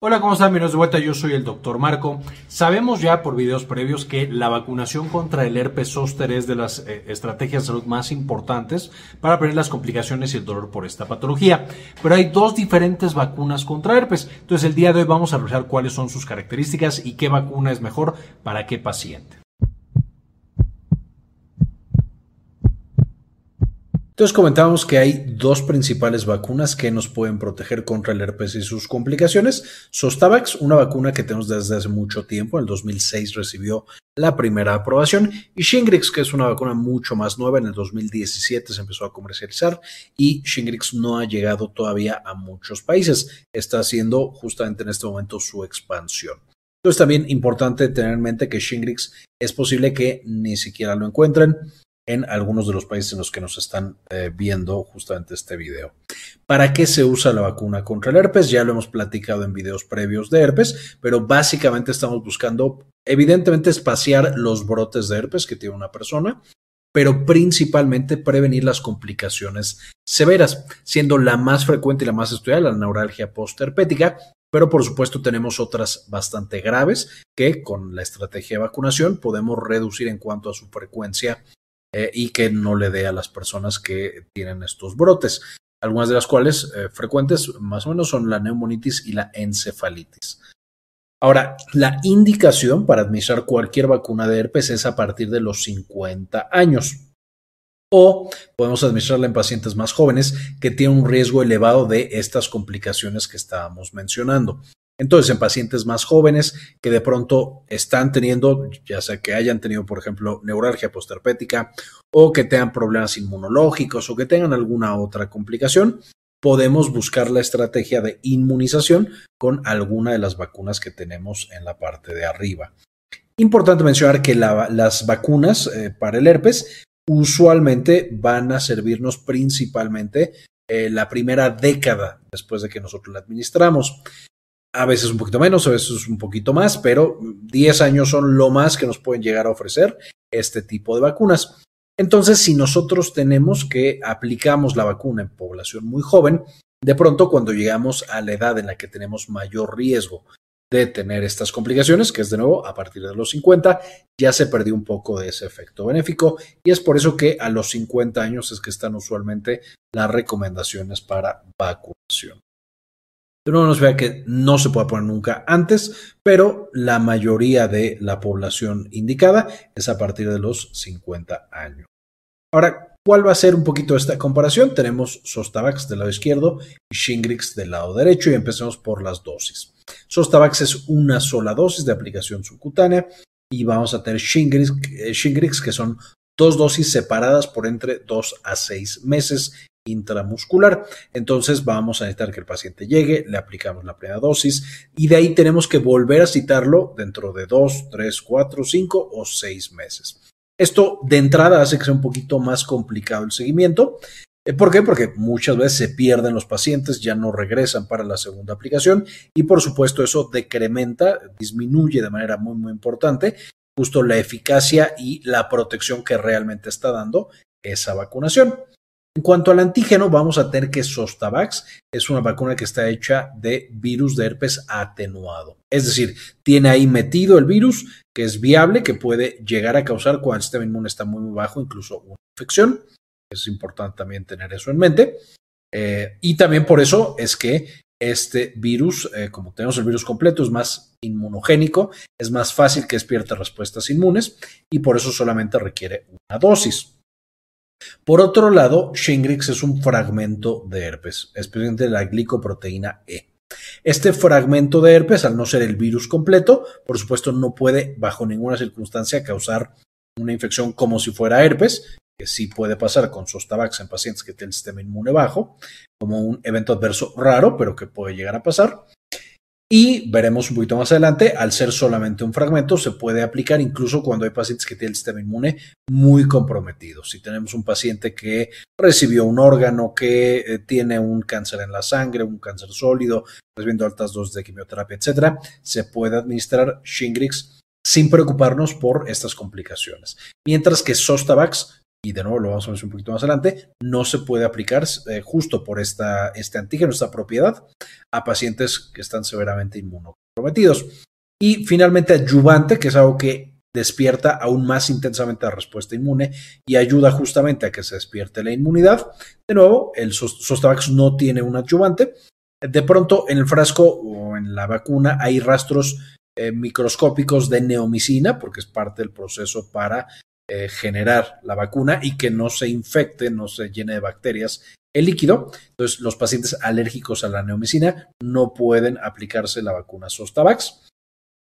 Hola, ¿cómo están? Bienvenidos de vuelta, yo soy el doctor Marco. Sabemos ya por videos previos que la vacunación contra el herpes zóster es de las eh, estrategias de salud más importantes para prevenir las complicaciones y el dolor por esta patología. Pero hay dos diferentes vacunas contra herpes. Entonces el día de hoy vamos a revisar cuáles son sus características y qué vacuna es mejor para qué paciente. Entonces comentábamos que hay dos principales vacunas que nos pueden proteger contra el herpes y sus complicaciones. Sostavax, una vacuna que tenemos desde hace mucho tiempo, en el 2006 recibió la primera aprobación, y Shingrix, que es una vacuna mucho más nueva, en el 2017 se empezó a comercializar y Shingrix no ha llegado todavía a muchos países. Está haciendo justamente en este momento su expansión. Entonces también importante tener en mente que Shingrix es posible que ni siquiera lo encuentren en algunos de los países en los que nos están eh, viendo justamente este video. ¿Para qué se usa la vacuna contra el herpes? Ya lo hemos platicado en videos previos de herpes, pero básicamente estamos buscando, evidentemente, espaciar los brotes de herpes que tiene una persona, pero principalmente prevenir las complicaciones severas, siendo la más frecuente y la más estudiada la neuralgia postherpética, pero por supuesto tenemos otras bastante graves que con la estrategia de vacunación podemos reducir en cuanto a su frecuencia eh, y que no le dé a las personas que tienen estos brotes. Algunas de las cuales eh, frecuentes más o menos son la neumonitis y la encefalitis. Ahora, la indicación para administrar cualquier vacuna de herpes es a partir de los 50 años. O podemos administrarla en pacientes más jóvenes que tienen un riesgo elevado de estas complicaciones que estábamos mencionando. Entonces, en pacientes más jóvenes que de pronto están teniendo, ya sea que hayan tenido, por ejemplo, neuralgia postherpética o que tengan problemas inmunológicos o que tengan alguna otra complicación, podemos buscar la estrategia de inmunización con alguna de las vacunas que tenemos en la parte de arriba. Importante mencionar que las vacunas eh, para el herpes usualmente van a servirnos principalmente eh, la primera década después de que nosotros la administramos a veces un poquito menos, a veces un poquito más, pero 10 años son lo más que nos pueden llegar a ofrecer este tipo de vacunas. Entonces, si nosotros tenemos que aplicamos la vacuna en población muy joven, de pronto cuando llegamos a la edad en la que tenemos mayor riesgo de tener estas complicaciones, que es de nuevo a partir de los 50, ya se perdió un poco de ese efecto benéfico y es por eso que a los 50 años es que están usualmente las recomendaciones para vacunación. De nos vea que no se puede poner nunca antes, pero la mayoría de la población indicada es a partir de los 50 años. Ahora, ¿cuál va a ser un poquito esta comparación? Tenemos Sostavax del lado izquierdo y Shingrix del lado derecho y empecemos por las dosis. Sostavax es una sola dosis de aplicación subcutánea y vamos a tener Shingrix, eh, Shingrix que son dos dosis separadas por entre 2 a 6 meses intramuscular. Entonces vamos a necesitar que el paciente llegue, le aplicamos la primera dosis y de ahí tenemos que volver a citarlo dentro de dos, tres, cuatro, cinco o seis meses. Esto de entrada hace que sea un poquito más complicado el seguimiento. Eh, ¿Por qué? Porque muchas veces se pierden los pacientes, ya no regresan para la segunda aplicación y por supuesto eso decrementa, disminuye de manera muy muy importante justo la eficacia y la protección que realmente está dando esa vacunación. En cuanto al antígeno, vamos a tener que Sostavax es una vacuna que está hecha de virus de herpes atenuado. Es decir, tiene ahí metido el virus que es viable, que puede llegar a causar cuando el sistema inmune está muy bajo, incluso una infección. Es importante también tener eso en mente. Eh, y también por eso es que este virus, eh, como tenemos el virus completo, es más inmunogénico, es más fácil que despierte respuestas inmunes y por eso solamente requiere una dosis. Por otro lado, Shingrix es un fragmento de herpes, especialmente la glicoproteína E. Este fragmento de herpes, al no ser el virus completo, por supuesto no puede bajo ninguna circunstancia causar una infección como si fuera herpes, que sí puede pasar con Sostavax en pacientes que tienen el sistema inmune bajo, como un evento adverso raro, pero que puede llegar a pasar. Y veremos un poquito más adelante, al ser solamente un fragmento, se puede aplicar incluso cuando hay pacientes que tienen el sistema inmune muy comprometido. Si tenemos un paciente que recibió un órgano, que eh, tiene un cáncer en la sangre, un cáncer sólido, recibiendo altas dosis de quimioterapia, etcétera, se puede administrar Shingrix sin preocuparnos por estas complicaciones. Mientras que Sostavax y de nuevo lo vamos a ver un poquito más adelante, no se puede aplicar eh, justo por esta, este antígeno, esta propiedad, a pacientes que están severamente inmunocomprometidos. Y finalmente, adyuvante, que es algo que despierta aún más intensamente la respuesta inmune y ayuda justamente a que se despierte la inmunidad. De nuevo, el Zostavax no tiene un adyuvante. De pronto, en el frasco o en la vacuna hay rastros eh, microscópicos de neomicina, porque es parte del proceso para eh, generar la vacuna y que no se infecte, no se llene de bacterias el líquido. Entonces, los pacientes alérgicos a la neomicina no pueden aplicarse la vacuna Zostavax.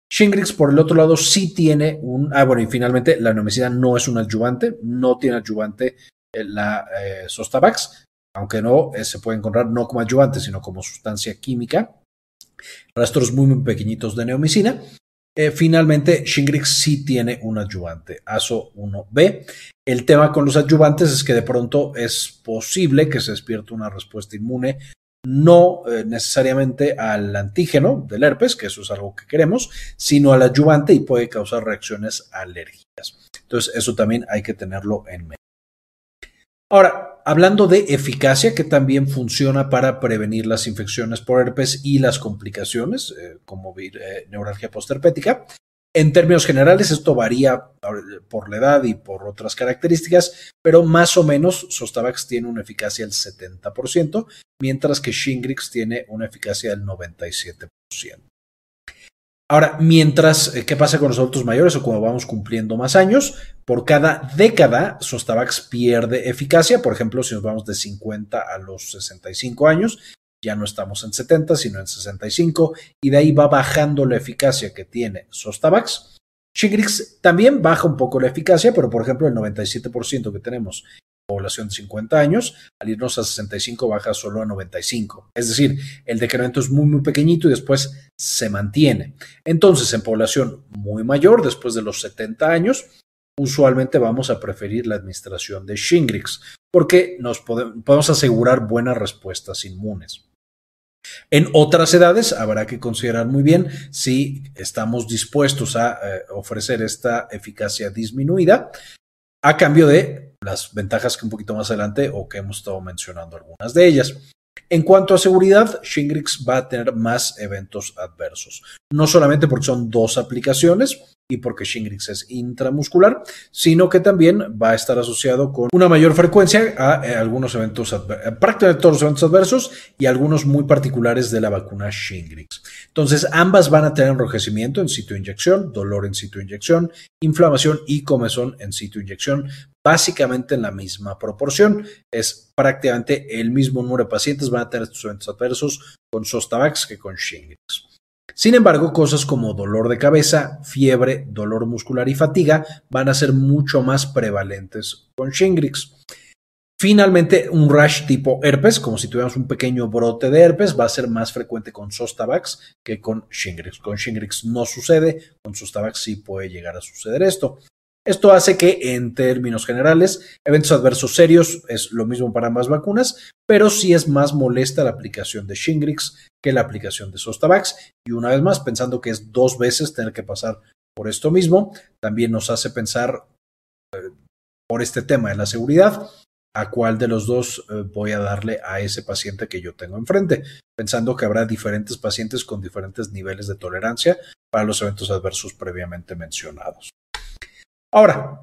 Shingrix, por el otro lado, sí tiene un. Ah, bueno, y finalmente, la neomicina no es un adyuvante, no tiene adyuvante eh, la Zostavax, aunque no se puede encontrar no como adyuvante, sino como sustancia química rastros muy pequeñitos de neomicina. Eh, finalmente, Shingrix sí tiene un adyuvante, ASO1B. El tema con los adyuvantes es que de pronto es posible que se despierte una respuesta inmune, no eh, necesariamente al antígeno del herpes, que eso es algo que queremos, sino al adyuvante y puede causar reacciones alérgicas. Entonces, eso también hay que tenerlo en mente. Ahora, hablando de eficacia, que también funciona para prevenir las infecciones por herpes y las complicaciones, eh, como eh, neuralgia postherpética, en términos generales, esto varía por la edad y por otras características, pero más o menos Sostavax tiene una eficacia del 70%, mientras que Shingrix tiene una eficacia del 97%. Ahora, mientras, eh, ¿qué pasa con los adultos mayores o cuando vamos cumpliendo más años? Por cada década, Sostavax pierde eficacia. Por ejemplo, si nos vamos de 50 a los 65 años, ya no estamos en 70, sino en 65, y de ahí va bajando la eficacia que tiene Sostavax. Shingrix también baja un poco la eficacia, pero por ejemplo, el 97% que tenemos población de 50 años, al irnos a 65 baja solo a 95. Es decir, el decremento es muy, muy pequeñito y después se mantiene. Entonces, en población muy mayor, después de los 70 años, usualmente vamos a preferir la administración de Shingrix porque nos podemos asegurar buenas respuestas inmunes. En otras edades habrá que considerar muy bien si estamos dispuestos a eh, ofrecer esta eficacia disminuida a cambio de las ventajas que un poquito más adelante o que hemos estado mencionando algunas de ellas. En cuanto a seguridad, Shingrix va a tener más eventos adversos, no solamente porque son dos aplicaciones, y porque Shingrix es intramuscular, sino que también va a estar asociado con una mayor frecuencia a eh, algunos eventos, eh, prácticamente todos los eventos adversos y algunos muy particulares de la vacuna Shingrix. Entonces, ambas van a tener enrojecimiento en sitio de inyección, dolor en sitio de inyección, inflamación y comezón en sitio de inyección, básicamente en la misma proporción. Es prácticamente el mismo número de pacientes van a tener estos eventos adversos con Sostavax que con Shingrix. Sin embargo, cosas como dolor de cabeza, fiebre, dolor muscular y fatiga van a ser mucho más prevalentes con Shingrix. Finalmente, un rash tipo herpes, como si tuviéramos un pequeño brote de herpes, va a ser más frecuente con Sostavax que con Shingrix. Con Shingrix no sucede, con Sostavax sí puede llegar a suceder esto. Esto hace que, en términos generales, eventos adversos serios es lo mismo para ambas vacunas, pero sí es más molesta la aplicación de Shingrix que la aplicación de Sostavax. Y una vez más, pensando que es dos veces tener que pasar por esto mismo, también nos hace pensar eh, por este tema de la seguridad, a cuál de los dos eh, voy a darle a ese paciente que yo tengo enfrente, pensando que habrá diferentes pacientes con diferentes niveles de tolerancia para los eventos adversos previamente mencionados. Ahora,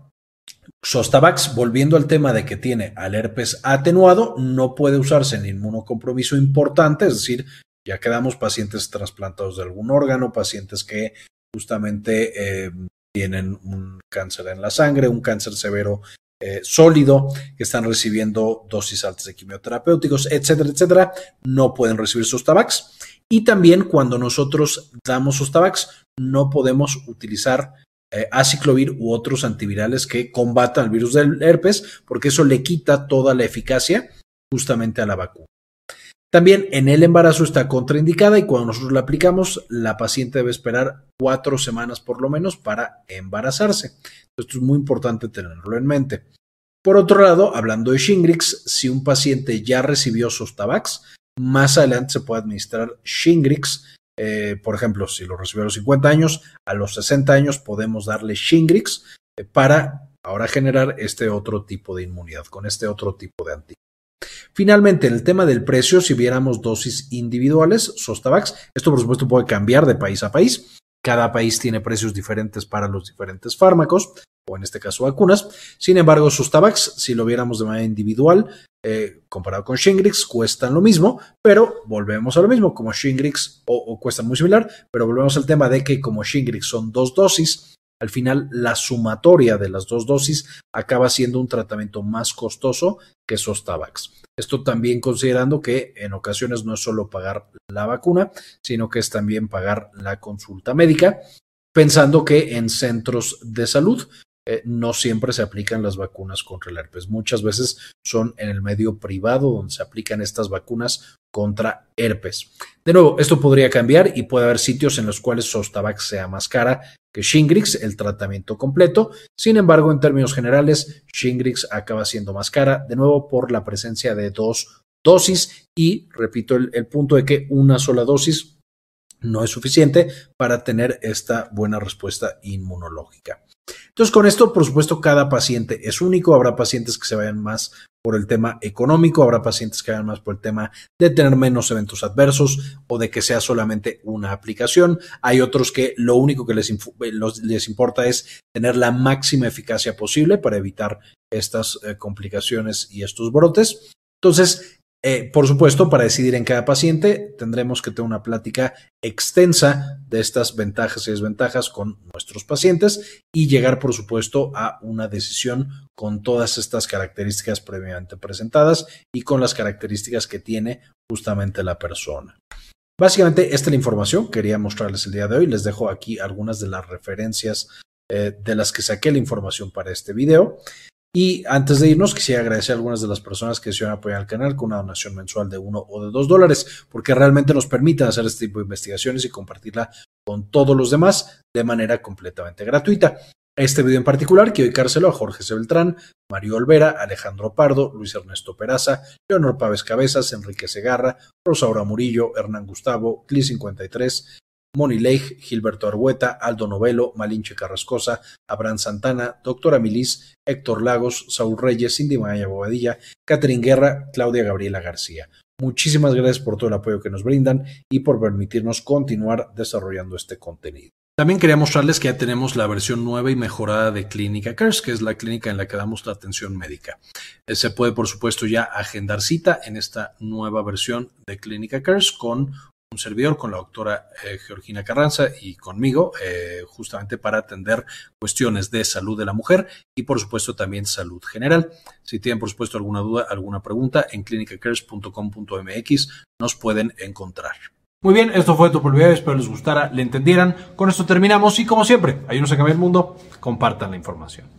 Sostavax, volviendo al tema de que tiene al herpes atenuado, no puede usarse en inmunocompromiso importante, es decir, ya quedamos pacientes trasplantados de algún órgano, pacientes que justamente eh, tienen un cáncer en la sangre, un cáncer severo eh, sólido, que están recibiendo dosis altas de quimioterapéuticos, etcétera, etcétera, no pueden recibir Sostavax. Y también cuando nosotros damos Sostavax, no podemos utilizar eh, aciclovir u otros antivirales que combatan el virus del herpes, porque eso le quita toda la eficacia justamente a la vacuna. También en el embarazo está contraindicada y cuando nosotros la aplicamos, la paciente debe esperar cuatro semanas por lo menos para embarazarse. Esto es muy importante tenerlo en mente. Por otro lado, hablando de Shingrix, si un paciente ya recibió Sostavax, más adelante se puede administrar Shingrix eh, por ejemplo, si lo recibió a los 50 años, a los 60 años podemos darle Shingrix eh, para ahora generar este otro tipo de inmunidad, con este otro tipo de antígeno. Finalmente, en el tema del precio, si viéramos dosis individuales, Sostavax, esto por supuesto puede cambiar de país a país. Cada país tiene precios diferentes para los diferentes fármacos, o en este caso vacunas. Sin embargo, Sustavax, si lo viéramos de manera individual, eh, comparado con Shingrix, cuestan lo mismo, pero volvemos a lo mismo, como Shingrix, o, o cuestan muy similar, pero volvemos al tema de que como Shingrix son dos dosis, al final la sumatoria de las dos dosis acaba siendo un tratamiento más costoso que Sostavax. Esto también considerando que en ocasiones no es solo pagar la vacuna, sino que es también pagar la consulta médica, pensando que en centros de salud eh, no siempre se aplican las vacunas contra el herpes. Muchas veces son en el medio privado donde se aplican estas vacunas contra herpes. De nuevo, esto podría cambiar y puede haber sitios en los cuales Sostavax sea más cara que Shingrix, el tratamiento completo. Sin embargo, en términos generales, Shingrix acaba siendo más cara, de nuevo por la presencia de dos dosis y, repito, el, el punto de que una sola dosis no es suficiente para tener esta buena respuesta inmunológica. Entonces, con esto, por supuesto, cada paciente es único. Habrá pacientes que se vayan más por el tema económico, habrá pacientes que vayan más por el tema de tener menos eventos adversos o de que sea solamente una aplicación. Hay otros que lo único que les, les importa es tener la máxima eficacia posible para evitar estas eh, complicaciones y estos brotes. Entonces, eh, por supuesto, para decidir en cada paciente tendremos que tener una plática extensa de estas ventajas y desventajas con nuestros pacientes y llegar, por supuesto, a una decisión con todas estas características previamente presentadas y con las características que tiene justamente la persona. Básicamente, esta es la información que quería mostrarles el día de hoy. Les dejo aquí algunas de las referencias eh, de las que saqué la información para este video. Y antes de irnos, quisiera agradecer a algunas de las personas que decidieron apoyar al canal con una donación mensual de uno o de dos dólares, porque realmente nos permiten hacer este tipo de investigaciones y compartirla con todos los demás de manera completamente gratuita. Este video en particular quiero dedicárselo a Jorge C. Beltrán, Mario Olvera, Alejandro Pardo, Luis Ernesto Peraza, Leonor Pávez Cabezas, Enrique Segarra, Rosaura Murillo, Hernán Gustavo, Cli53, Moni Leigh, Gilberto Argueta, Aldo Novelo, Malinche Carrascosa, Abraham Santana, Doctora Milis, Héctor Lagos, Saúl Reyes, Cindy Maya Bobadilla, Catherine Guerra, Claudia Gabriela García. Muchísimas gracias por todo el apoyo que nos brindan y por permitirnos continuar desarrollando este contenido. También quería mostrarles que ya tenemos la versión nueva y mejorada de Clínica Cares, que es la clínica en la que damos la atención médica. Eh, se puede, por supuesto, ya agendar cita en esta nueva versión de Clínica Cares con un servidor, con la doctora eh, Georgina Carranza y conmigo, eh, justamente para atender cuestiones de salud de la mujer y, por supuesto, también salud general. Si tienen, por supuesto, alguna duda, alguna pregunta, en clinicacares.com.mx nos pueden encontrar. Muy bien, esto fue tu video, espero les gustara, le entendieran. Con esto terminamos y como siempre, ayúdenos a cambiar el mundo, compartan la información.